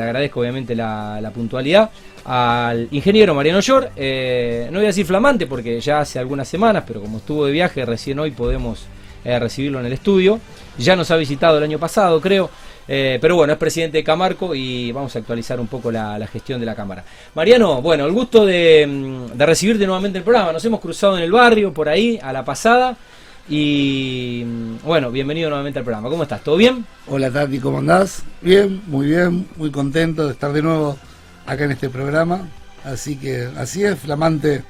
le agradezco obviamente la, puntualidad al ingeniero Mariano Yor, eh, no voy a decir flamante porque ya hace algunas semanas, pero como estuvo de viaje recién hoy podemos eh, recibirlo en el estudio, ya nos ha visitado el año pasado creo, eh, pero bueno, es presidente de Camarco y vamos a actualizar un poco la, gestión de la Cámara. Mariano, bueno, el gusto de, mm, de recibirte nuevamente el programa, nos hemos cruzado en el barrio por ahí a la pasada. Y bueno, bienvenido nuevamente al programa. ¿Cómo estás? ¿Todo bien? Hola Tati, ¿cómo andás? Bien, muy bien, muy contento de estar de nuevo acá en este programa. Así que así es, flamante.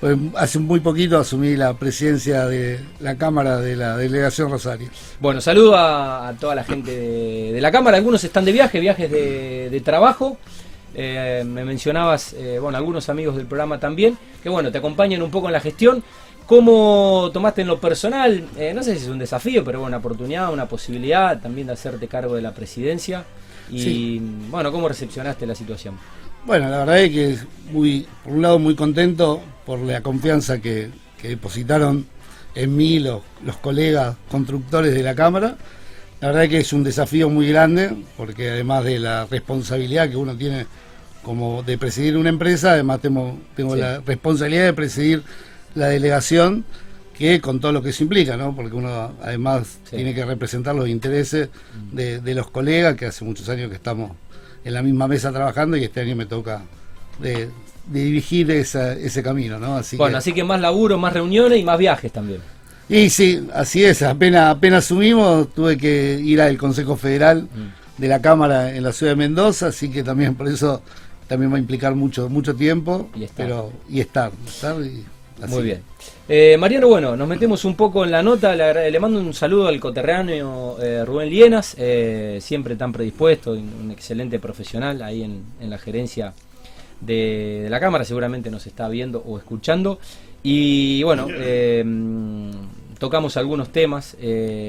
Pues hace muy poquito asumí la presidencia de la Cámara de la Delegación Rosario. Bueno, saludo a, toda la gente de, la Cámara. Algunos están de viaje, viajes de, trabajo. Eh, me mencionabas, eh, bueno, algunos amigos del programa también, que bueno, te acompañan un poco en la gestión. ¿Cómo tomaste en lo personal? Eh, no sé si es un desafío, pero bueno, una oportunidad, una posibilidad también de hacerte cargo de la presidencia. Y bueno, ¿cómo recepcionaste la situación? Bueno, la verdad es que muy, por un lado muy contento por la confianza que, depositaron en mí los, los, colegas constructores de la Cámara. La verdad es que es un desafío muy grande, porque además de la responsabilidad que uno tiene como de presidir una empresa, además tengo, tengo la responsabilidad de presidir la delegación que con todo lo que eso implica, ¿no? Porque uno además tiene que representar los intereses de, los colegas, que hace muchos años que estamos en la misma mesa trabajando y este año me toca de, dirigir ese camino, ¿no? Así bueno, así que más laburo, más reuniones y más viajes también. Y sí, así es, apenas, apenas asumimos, tuve que ir al Consejo Federal mm. de la Cámara en la ciudad de Mendoza, así que también por eso también va a implicar mucho mucho tiempo, y estar. pero y estar, estar y, muy bien. Eh, Mariano, bueno, nos metemos un poco en la nota. Le, mando un saludo al coterráneo eh, Rubén Lienas, eh, siempre tan predispuesto, un excelente profesional ahí en, la gerencia de, la Cámara. Seguramente nos está viendo o escuchando. Y bueno, tocamos algunos temas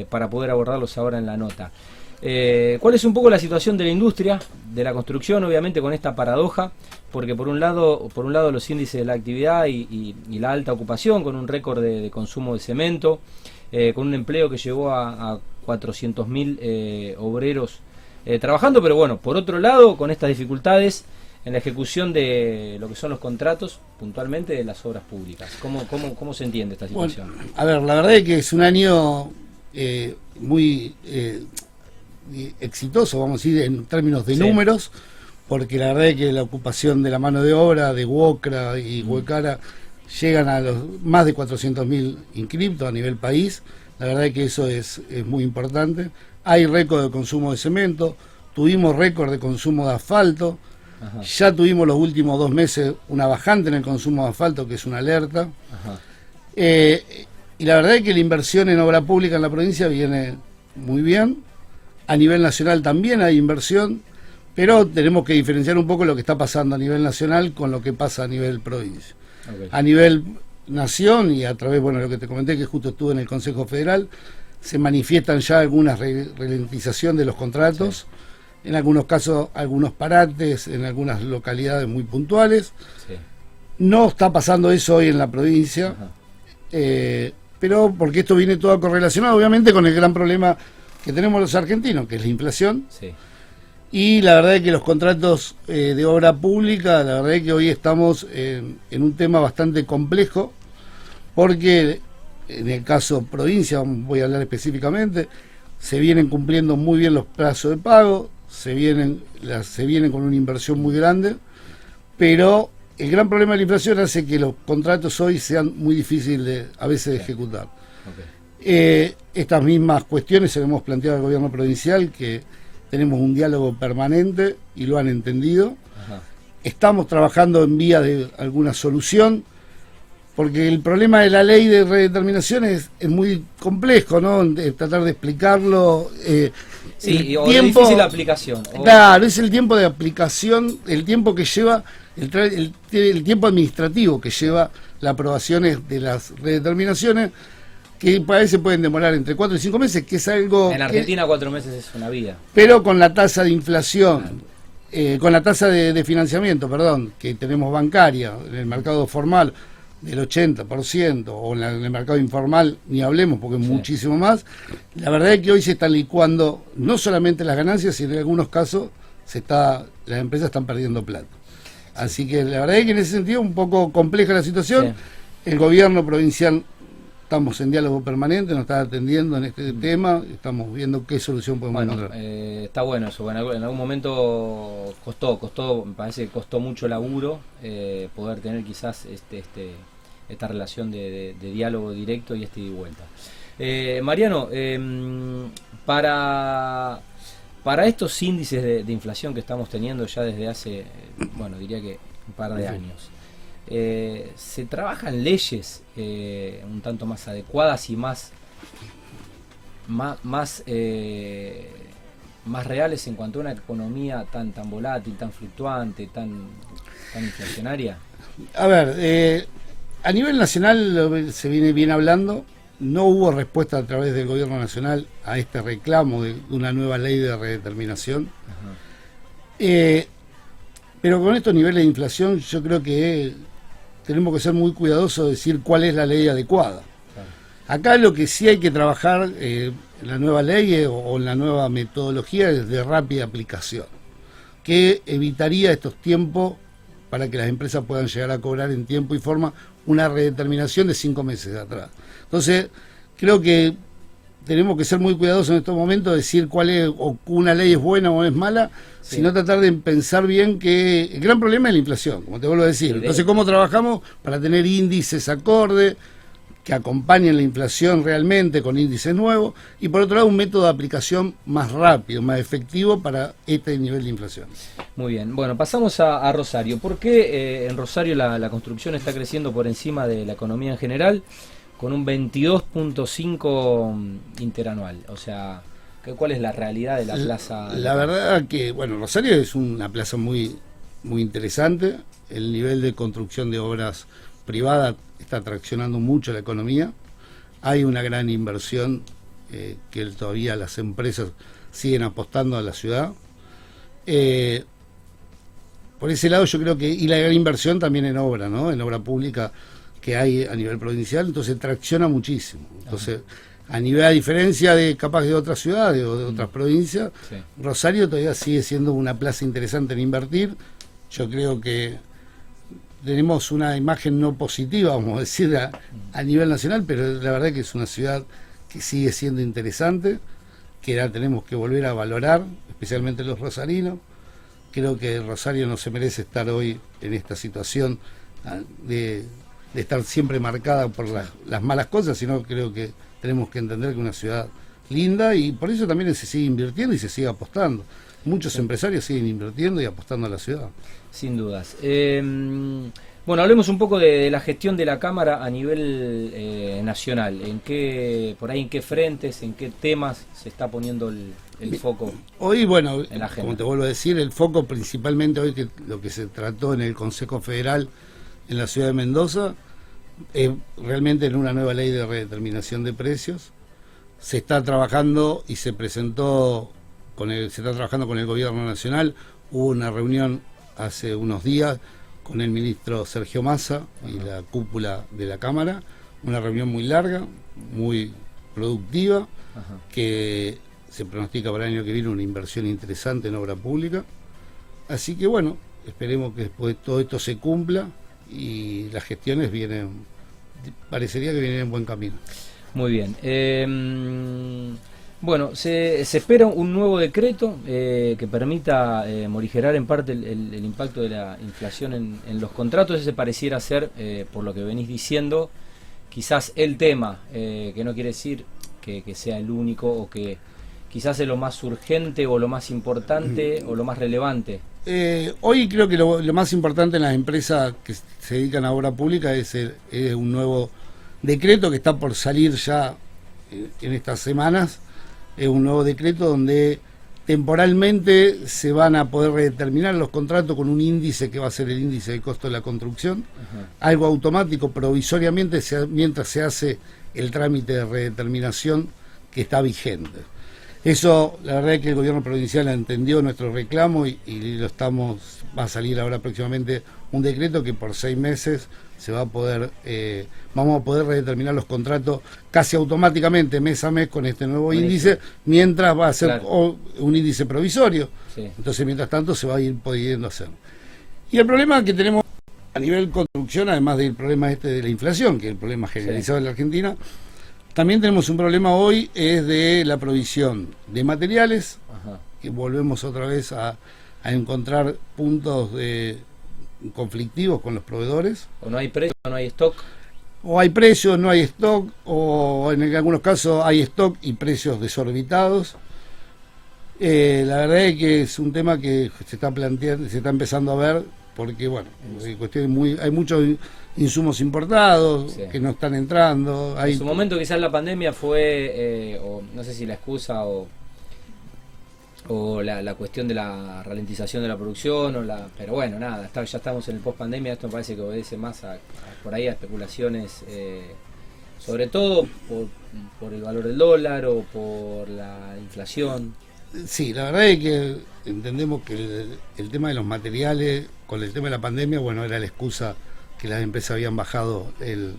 para poder abordarlos ahora en la nota. Eh, ¿Cuál es un poco la situación de la industria, de la construcción, obviamente con esta paradoja? Porque por un lado, por un lado los índices de la actividad y, la alta ocupación, con un récord de, consumo de cemento, eh, con un empleo que llegó a, a 400.000 eh, obreros trabajando, pero bueno, por otro lado, con estas dificultades en la ejecución de lo que son los contratos, puntualmente de las obras públicas. ¿Cómo, cómo, cómo se entiende esta situación? a ver, la verdad es que es un año muy exitoso, vamos a decir, en términos de números, porque la verdad es que la ocupación de la mano de obra de Wocra y. Huecara llegan a los más de 400.000 inscriptos a nivel país. La verdad es que eso es, muy importante. Hay récord de consumo de cemento, tuvimos récord de consumo de asfalto, ya tuvimos los últimos dos meses una bajante en el consumo de asfalto, que es una alerta. Eh, y la verdad es que la inversión en obra pública en la provincia viene muy bien. A nivel nacional también hay inversión, pero tenemos que diferenciar un poco lo que está pasando a nivel nacional con lo que pasa a nivel provincia. A nivel nación y a través, bueno, lo que te comenté, que justo estuve en el Consejo Federal, se manifiestan ya algunas ralentización de los contratos, en algunos casos algunos parates, en algunas localidades muy puntuales. No está pasando eso hoy en la provincia, eh, pero porque esto viene todo correlacionado, obviamente, con el gran problema que tenemos los argentinos, que es la inflación. Y la verdad es que los contratos eh, de obra pública, la verdad es que hoy estamos en, un tema bastante complejo, porque en el caso provincia, voy a hablar específicamente, se vienen cumpliendo muy bien los plazos de pago, se vienen, se vienen con una inversión muy grande, pero el gran problema de la inflación hace que los contratos hoy sean muy difíciles de, a veces de ejecutar. Eh, estas mismas cuestiones se hemos planteado al gobierno provincial, que tenemos un diálogo permanente y lo han entendido. Estamos trabajando en vía de alguna solución, porque el problema de la ley de redeterminación es, muy complejo, ¿no? tratar de explicarlo. Eh, sí, o tiempo, difícil la aplicación. Claro, es el tiempo de aplicación, el tiempo que lleva, el, el tiempo administrativo que lleva las aprobaciones de las redeterminaciones que parece pueden demorar entre 4 y 5 meses, que es algo... En Argentina 4 meses es una vida. Pero con la tasa de inflación, eh, con la tasa de, financiamiento, perdón, que tenemos bancaria en el mercado formal del 80%, o en, el mercado informal ni hablemos porque es muchísimo más, la verdad es que hoy se están licuando no solamente las ganancias, sino en algunos casos se está, las empresas están perdiendo plata. Así que la verdad es que en ese sentido un poco compleja la situación. El gobierno provincial estamos en diálogo permanente, nos está atendiendo en este tema, estamos viendo qué solución podemos encontrar. Eh, está bueno eso, bueno, en algún momento costó, costó, me parece que costó mucho laburo eh, poder tener quizás este, este, esta relación de, diálogo directo y este y vuelta. Eh, Mariano, em, para, para estos índices de, inflación que estamos teniendo ya desde hace, bueno, diría que un par de años, eh, se trabajan leyes eh, un tanto más adecuadas y más más más, eh, más reales en cuanto a una economía tan tan volátil, tan fluctuante, tan tan inflacionaria. A ver, a nivel nacional se viene bien hablando. No hubo respuesta a través del gobierno nacional a este reclamo de, una nueva ley de redeterminación. pero con estos niveles de inflación yo creo que tenemos que ser muy cuidadosos de decir cuál es la ley adecuada. Acá lo que sí hay que trabajar eh, en la nueva ley eh, o, en la nueva metodología es de rápida aplicación, que evitaría estos tiempos para que las empresas puedan llegar a cobrar en tiempo y forma una redeterminación de cinco meses atrás. Entonces, creo que tenemos que ser muy cuidadosos en estos momentos, decir cuál es, o una ley es buena o es mala, sino tratar de pensar bien que el gran problema es la inflación, como te vuelvo a decir. Entonces, ¿cómo trabajamos para tener índices acorde, que acompañen la inflación realmente con índices nuevos? Y por otro lado, un método de aplicación más rápido, más efectivo para este nivel de inflación. Muy bien, bueno, pasamos a, Rosario. ¿Por qué eh, en Rosario la construcción está creciendo por encima de la economía en general? Con un 22.5 interanual. O sea, ¿cuál es la realidad de la plaza? La verdad que, bueno, Rosario es una plaza muy, muy interesante. El nivel de construcción de obras privadas está traccionando mucho la economía. Hay una gran inversión eh, que todavía las empresas siguen apostando a la ciudad. Eh, por ese lado yo creo que, y la gran inversión también en obra, ¿no? En obra pública que hay a nivel provincial, entonces tracciona muchísimo. Entonces, a nivel a diferencia de capaz de otras ciudades o de otras mm. provincias, Rosario todavía sigue siendo una plaza interesante en invertir. Yo creo que tenemos una imagen no positiva, vamos a decir, a, a nivel nacional, pero la verdad que es una ciudad que sigue siendo interesante, que la tenemos que volver a valorar, especialmente los rosarinos. Creo que Rosario no se merece estar hoy en esta situación ah, de de estar siempre marcada por las, malas cosas, sino creo que tenemos que entender que es una ciudad linda y por eso también se sigue invirtiendo y se sigue apostando. Muchos empresarios siguen invirtiendo y apostando a la ciudad. Sin dudas. Em, bueno, hablemos un poco de, la gestión de la Cámara a nivel eh, nacional. ¿En qué, por ahí, en qué frentes, en qué temas se está poniendo el, foco? Hoy, bueno, como te vuelvo a decir, el foco principalmente hoy que lo que se trató en el Consejo Federal en la ciudad de Mendoza realmente en una nueva ley de redeterminación de precios. Se está trabajando y se presentó con el, se está trabajando con el gobierno nacional. Hubo una reunión hace unos días con el ministro Sergio Massa y la cúpula de la Cámara. Una reunión muy larga, muy productiva, que se pronostica para el año que viene una inversión interesante en obra pública. Así que bueno, esperemos que después todo esto se cumpla y las gestiones vienen, parecería que vienen en buen camino. Muy bien. Em, bueno, se, se, espera un nuevo decreto eh, que permita eh, morigerar en parte el, impacto de la inflación en, los contratos. Ese pareciera ser, eh, por lo que venís diciendo, quizás el tema, que no quiere decir que, que, sea el único o que quizás es lo más urgente o lo más importante o lo más relevante eh, hoy creo que lo, más importante en las empresas que se dedican a obra pública es, un nuevo decreto que está por salir ya eh, en estas semanas. Es un nuevo decreto donde temporalmente se van a poder redeterminar los contratos con un índice que va a ser el índice de costo de la construcción, algo automático provisoriamente mientras se hace el trámite de redeterminación que está vigente. Eso, la verdad es que el gobierno provincial entendió nuestro reclamo y, lo estamos, va a salir ahora próximamente un decreto que por seis meses se va a poder, eh, vamos a poder redeterminar los contratos casi automáticamente mes a mes con este nuevo índice, mientras va a ser un índice provisorio. Entonces, mientras tanto, se va a ir pudiendo hacer. Y el problema que tenemos a nivel construcción, además del problema este de la inflación, que es el problema generalizado en la Argentina, también tenemos un problema hoy, es de la provisión de materiales, que volvemos otra vez a, encontrar puntos de conflictivos con los proveedores. O no hay precio, o no hay stock. O hay precios, no hay stock, o en algunos casos hay stock y precios desorbitados. Eh, la verdad es que es un tema que se está planteando, se está empezando a ver, porque bueno, hay, muy, hay muchos insumos importados que no están entrando. En su momento quizás la pandemia fue, eh, o no sé si la excusa o, o la, cuestión de la ralentización de la producción, o la pero bueno, nada, ya estamos en el post pandemia, esto me parece que obedece más a, por ahí a especulaciones, eh, sobre todo por, por el valor del dólar o por la inflación. Sí, la verdad es que entendemos que el, tema de los materiales, con el tema de la pandemia, bueno, era la excusa que las empresas habían bajado el,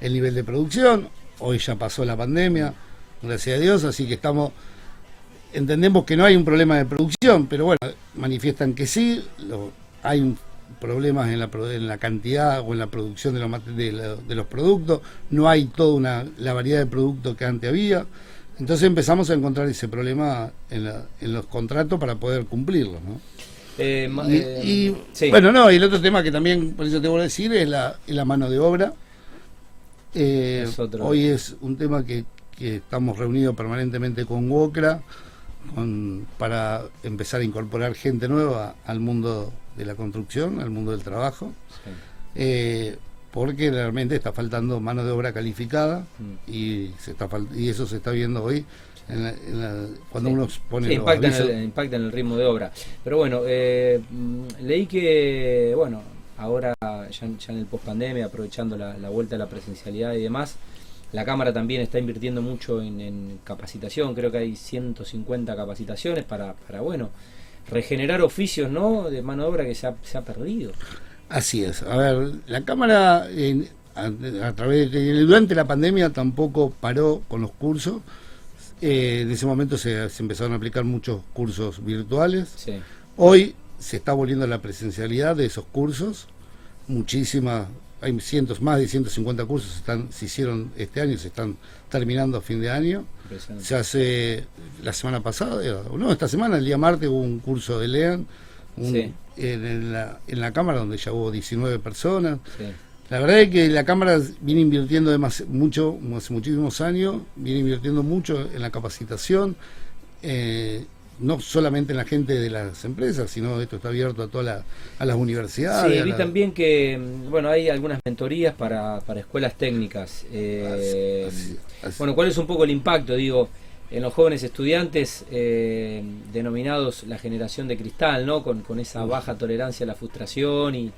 nivel de producción. Hoy ya pasó la pandemia, gracias a Dios, así que estamos. Entendemos que no hay un problema de producción, pero bueno, manifiestan que sí. hay problemas en la, en la cantidad o en la producción de los, de, los productos. No hay toda una, la variedad de productos que antes había. Entonces empezamos a encontrar ese problema en, los contratos para poder cumplirlos, ¿no? Eh, y, eh, bueno, no, y el otro tema que también, por eso te voy a decir, es la, la mano de obra. Eh, hoy es un tema que, estamos reunidos permanentemente con WOCRA para empezar a incorporar gente nueva al mundo de la construcción, al mundo del trabajo porque realmente está faltando mano de obra calificada mm. y se está y eso se está viendo hoy cuando uno pone impacta, en el, impacta en el ritmo de obra. Pero bueno eh, mm, leí que bueno ahora ya, en el post pandemia aprovechando la, vuelta a la presencialidad y demás la cámara también está invirtiendo mucho en, capacitación. Creo que hay 150 capacitaciones para, para bueno regenerar oficios no de mano de obra que se ha, se ha perdido Así es. A ver, la Cámara a, través de, durante la pandemia tampoco paró con los cursos. Eh, en ese momento se, empezaron a aplicar muchos cursos virtuales. Hoy se está volviendo la presencialidad de esos cursos. Muchísimas, hay cientos, más de 150 cursos están, se hicieron este año, se están terminando a fin de año. Se hace la semana pasada, no, esta semana, el día martes, hubo un curso de LEAN. Un, en, la, en la Cámara, donde ya hubo 19 personas. La verdad es que la Cámara viene invirtiendo mucho, hace muchísimos años, viene invirtiendo mucho en la capacitación, eh, no solamente en la gente de las empresas, sino esto está abierto a todas a las universidades. Sí, vi también que bueno hay algunas mentorías para, para escuelas técnicas. Eh, bueno, ¿cuál es un poco el impacto? Digo, en los jóvenes estudiantes eh, denominados la generación de cristal, ¿no? Con, esa baja tolerancia a la frustración y,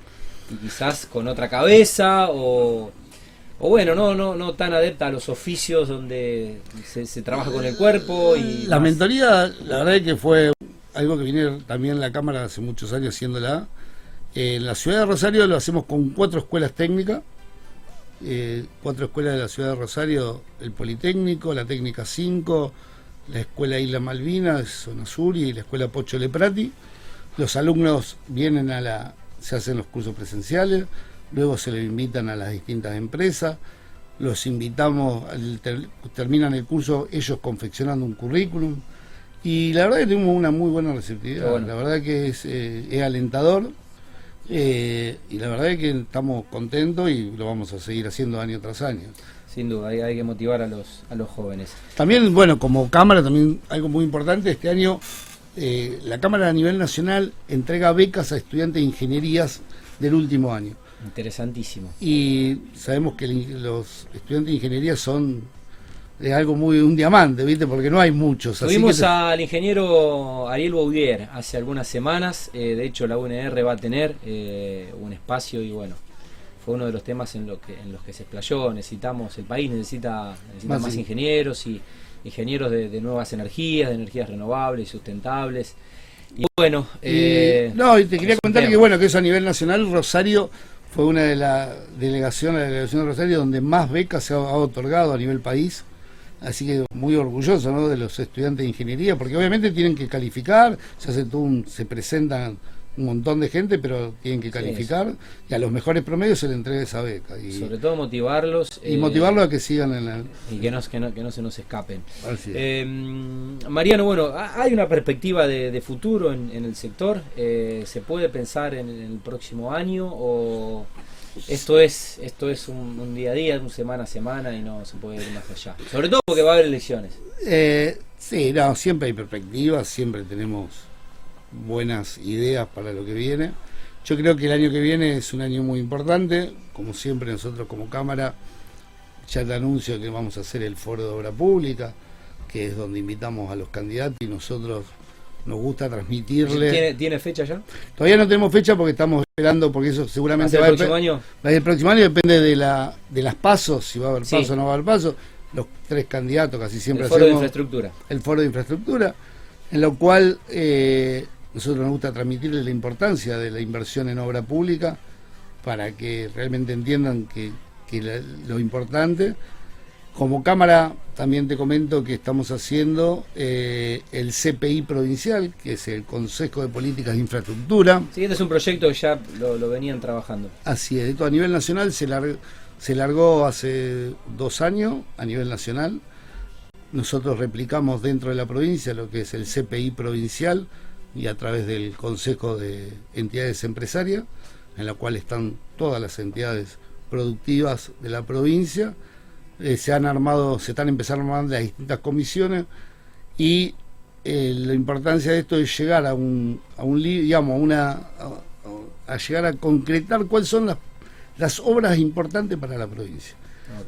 quizás con otra cabeza o, o, bueno, no, no, no tan adepta a los oficios donde se, trabaja con el cuerpo. y La mentoría, la verdad es que fue algo que viene también la Cámara hace muchos años haciéndola. En la ciudad de Rosario lo hacemos con cuatro escuelas técnicas eh, cuatro escuelas de la ciudad de Rosario, el Politécnico, la Técnica 5, la Escuela Isla Malvinas, Zona Sur y la Escuela Pocho Leprati. Los alumnos vienen a la, se hacen los cursos presenciales, luego se les invitan a las distintas empresas, los invitamos, terminan el curso ellos confeccionando un currículum y la verdad que tenemos una muy buena receptividad, la verdad que es, eh, es alentador eh, y la verdad es que estamos contentos y lo vamos a seguir haciendo año tras año. Sin duda, hay, que motivar a los, a los jóvenes. También, bueno, como Cámara, también algo muy importante, este año eh, la Cámara a nivel nacional entrega becas a estudiantes de ingenierías del último año. Interesantísimo. Y sabemos que los estudiantes de ingeniería son es algo muy un diamante, ¿viste? Porque no hay muchos. Tuvimos al ingeniero Ariel Boudier hace algunas semanas. Eh, de hecho, la UNR va a tener eh, un espacio y bueno, fue uno de los temas en, lo que, en los que se explayó. Necesitamos, el país necesita, más, ingenieros y ingenieros de, nuevas energías, de energías renovables y sustentables. Y bueno, eh, no, y te quería contar que bueno, que eso a nivel nacional, Rosario fue una de las delegaciones, la delegación de Rosario donde más becas se ha otorgado a nivel país Así que muy orgulloso ¿no? de los estudiantes de ingeniería, porque obviamente tienen que calificar, se, hace se presentan un montón de gente, pero tienen que calificar y a los mejores promedios se les entrega esa beca. Y, Sobre todo motivarlos. Y motivarlos a que sigan en la... Y que no, que no, que no se nos escapen. Eh, Mariano, bueno, hay una perspectiva de, futuro en, el sector. Eh, ¿Se puede pensar en, el próximo año o esto es esto es un, día a día, un semana a semana y no se puede ir más allá? Sobre todo porque va a haber elecciones. Eh, sí, no, siempre hay perspectivas, siempre tenemos buenas ideas para lo que viene. Yo creo que el año que viene es un año muy importante, como siempre nosotros como Cámara ya te anuncio que vamos a hacer el foro de obra pública, que es donde invitamos a los candidatos y nosotros nos gusta transmitirle. ¿Tiene, fecha ya? Todavía no tenemos fecha porque estamos esperando, porque eso seguramente va, el próximo año. Va el próximo año, depende de la de las pasos, si va a haber paso o no va a haber paso. Los tres candidatos casi siempre el foro de infraestructura. El foro de infraestructura, en lo cual eh, nosotros nos gusta transmitirles la importancia de la inversión en obra pública para que realmente entiendan que, lo importante. Como Cámara también te comento que estamos haciendo eh, el CPI provincial, que es el Consejo de Políticas de Infraestructura. Sí, este es un proyecto que ya lo, venían trabajando. Así es, esto a nivel nacional se, se largó hace dos años a nivel nacional. Nosotros replicamos dentro de la provincia lo que es el CPI provincial, y a través del Consejo de Entidades Empresarias, en la cual están todas las entidades productivas de la provincia. Eh, se han armado, se están empezando a armar las distintas comisiones y eh, la importancia de esto es llegar a un, a un digamos, a una a, llegar a concretar cuáles son las, las obras importantes para la provincia.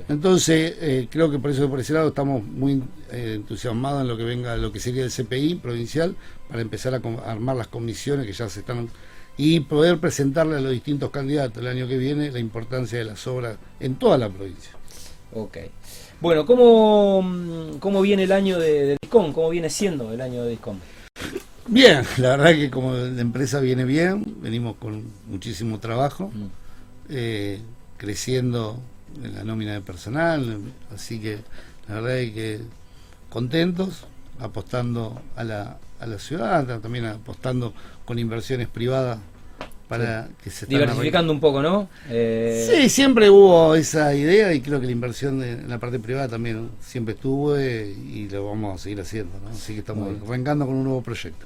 Entonces, eh, creo que por eso por ese lado estamos muy eh, entusiasmados en lo que venga, lo que sería el CPI provincial, para empezar a, armar las comisiones que ya se están y poder presentarle a los distintos candidatos el año que viene la importancia de las obras en toda la provincia. Ok. Bueno, ¿cómo, cómo viene el año de, DISCOM? ¿Cómo viene siendo el año de DISCOM? Bien, la verdad que como la empresa viene bien, venimos con muchísimo trabajo, mm. eh, creciendo en la nómina de personal, así que la verdad es que contentos, apostando a la, a la ciudad, también apostando con inversiones privadas para que se diversificando un poco, ¿no? Eh... Sí, siempre hubo esa idea y creo que la inversión en la parte privada también siempre estuvo eh, y lo vamos a seguir haciendo, ¿no? Así que estamos arrancando con un nuevo proyecto.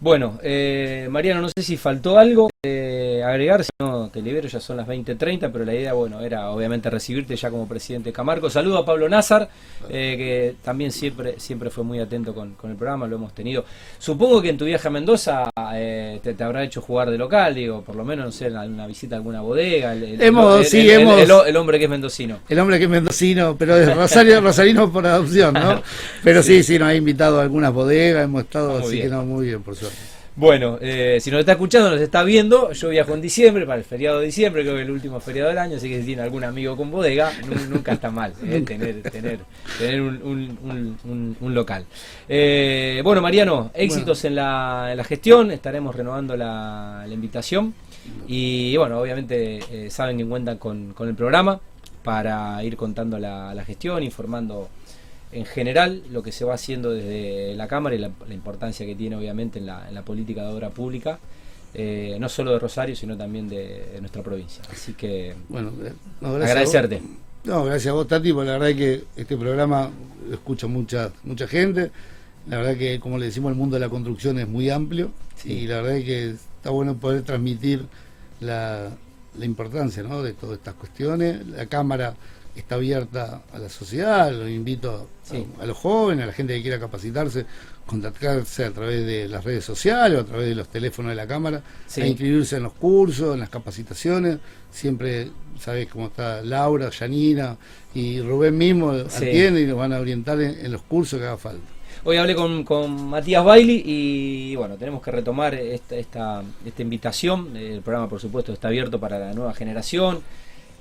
Bueno, eh, Mariano, no sé si faltó algo eh, agregar, si no te libero, ya son las 20.30, pero la idea, bueno, era obviamente recibirte ya como presidente de Camargo. Saludo a Pablo Nazar, eh, que también siempre siempre fue muy atento con, el programa, lo hemos tenido. Supongo que en tu viaje a Mendoza eh, te, habrá hecho jugar de local, digo, por lo menos, no sé, una visita a alguna bodega. El, hemos, sí, hemos, el, hombre que es mendocino. El hombre que es mendocino, pero es Rosario, Rosarino por adopción, ¿no? Pero sí, sí, nos ha invitado a algunas bodegas, hemos estado, así que no, muy bien, por suerte. Bueno, eh, si nos está escuchando, nos está viendo, yo viajo en diciembre, para el feriado de diciembre, creo que es el último feriado del año, así que si tiene algún amigo con bodega, nunca está mal eh, tener, tener, tener un, local. Eh, bueno, Mariano, éxitos en, la, en, la, gestión, estaremos renovando la, invitación y bueno, obviamente saben que cuentan con, con, el programa para ir contando la, la gestión, informando en general lo que se va haciendo desde la Cámara y la, importancia que tiene obviamente en la, política de obra pública, eh, no solo de Rosario, sino también de, nuestra provincia. Así que bueno, eh, agradecerte. No, gracias a vos, Tati, porque la verdad es que este programa lo escucha mucha, mucha gente. La verdad que, como le decimos, el mundo de la construcción es muy amplio y la verdad es que está bueno poder transmitir la, la importancia ¿no? de todas estas cuestiones. La Cámara está abierta a la sociedad, lo invito a, los jóvenes, a la gente que quiera capacitarse, contactarse a través de las redes sociales o a través de los teléfonos de la Cámara, a inscribirse en los cursos, en las capacitaciones, siempre sabes cómo está Laura, Yanina y Rubén mismo atienden y nos van a orientar en, los cursos que haga falta. Hoy hablé con, con Matías Bailey y bueno, tenemos que retomar esta, esta, esta invitación. El programa, por supuesto, está abierto para la nueva generación.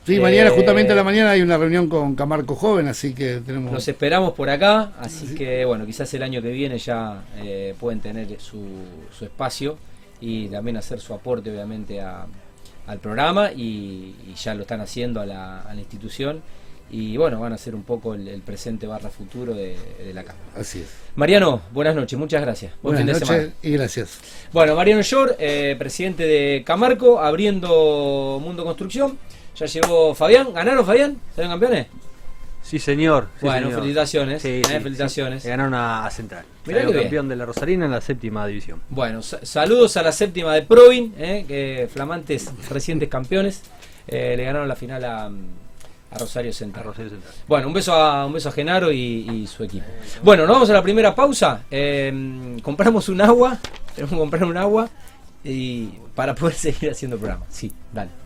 Sí, mañana, eh, justamente a la mañana, hay una reunión con Camarco Joven, así que tenemos. Nos esperamos por acá, así que bueno, quizás el año que viene ya eh, pueden tener su, su, espacio y también hacer su aporte, obviamente, al programa y, ya lo están haciendo a la, a la institución. y bueno, van a ser un poco el, presente barra futuro de, la Cámara. Así es. Mariano, buenas noches, muchas gracias. Buenas noches y gracias. Bueno, Mariano Shore, eh, presidente de Camarco, abriendo Mundo Construcción. Ya llegó Fabián. ¿Ganaron, Fabián? ¿Salieron campeones? Sí, señor. bueno, felicitaciones. Eh, felicitaciones. Ganaron a, Central. Mirá campeón de la Rosarina en la séptima división. Bueno, saludos a la séptima de Provin, eh, que flamantes recientes campeones. le ganaron la final a a Rosario Central. Bueno, un beso a, un beso a Genaro y, su equipo. Bueno, nos vamos a la primera pausa. Compramos un agua, tenemos que comprar un agua y para poder seguir haciendo programa. Sí, dale.